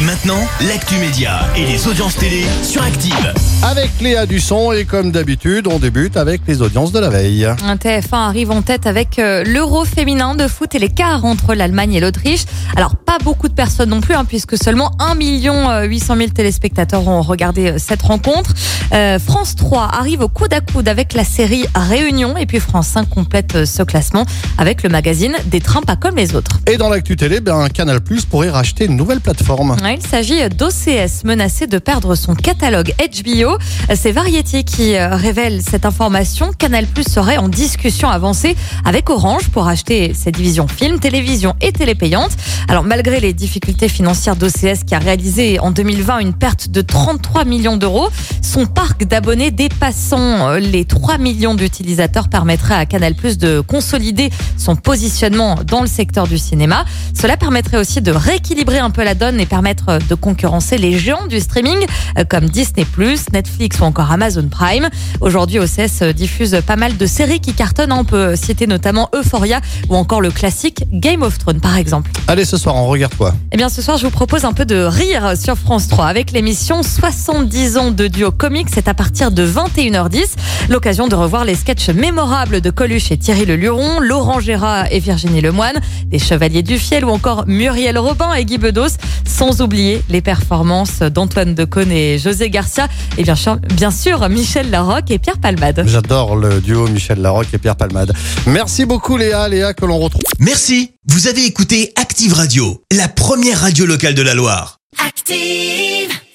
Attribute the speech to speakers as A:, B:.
A: Et maintenant, l'actu média et les audiences télé sur Active.
B: Avec Léa Dusson et comme d'habitude, on débute avec les audiences de la veille.
C: Un TF1 arrive en tête avec euh, l'Euro féminin de foot et l'écart entre l'Allemagne et l'Autriche. Alors pas beaucoup de personnes non plus, hein, puisque seulement 1 million 800 000 téléspectateurs ont regardé euh, cette rencontre. Euh, France 3 arrive au coude à coude avec la série Réunion et puis France 5 complète ce classement avec le magazine Des trains pas comme les autres.
B: Et dans l'actu télé, ben, Canal Plus pourrait racheter une nouvelle plateforme.
C: Ouais, il s'agit d'OCS menacé de perdre son catalogue HBO. C'est Variety qui euh, révèle cette information. Canal Plus serait en discussion avancée avec Orange pour acheter ses divisions films, télévision et télépayante. Alors malgré les difficultés financières d'OCS qui a réalisé en 2020 une perte de 33 millions d'euros, son parc d'abonnés dépassant euh, les 3 millions d'utilisateurs permettrait à Canal Plus de consolider son positionnement dans le secteur du cinéma. Cela permettrait aussi de rééquilibrer un peu la donne et permettre de concurrencer les géants du streaming euh, comme Disney+, Netflix ou encore Amazon Prime. Aujourd'hui, OCS diffuse pas mal de séries qui cartonnent. On peut citer notamment Euphoria ou encore le classique Game of Thrones par exemple.
B: Allez, ce soir, on regarde quoi?
C: Eh bien, ce soir, je vous propose un peu de rire sur France 3 avec l'émission 70 ans de duo comique. C'est à partir de 21h10. L'occasion de revoir les sketchs mémorables de Coluche et Thierry Le Luron, Laurent Gérard et Virginie Lemoine, les Chevaliers du Fiel ou encore Muriel Robin et Guy Bedos. Sans oublier les performances d'Antoine Decaune et José Garcia. Et bien sûr, bien sûr Michel Larocque et Pierre Palmade.
B: J'adore le duo Michel Larocque et Pierre Palmade. Merci beaucoup Léa, Léa que l'on retrouve.
A: Merci, vous avez écouté Active Radio, la première radio locale de la Loire.
D: Active.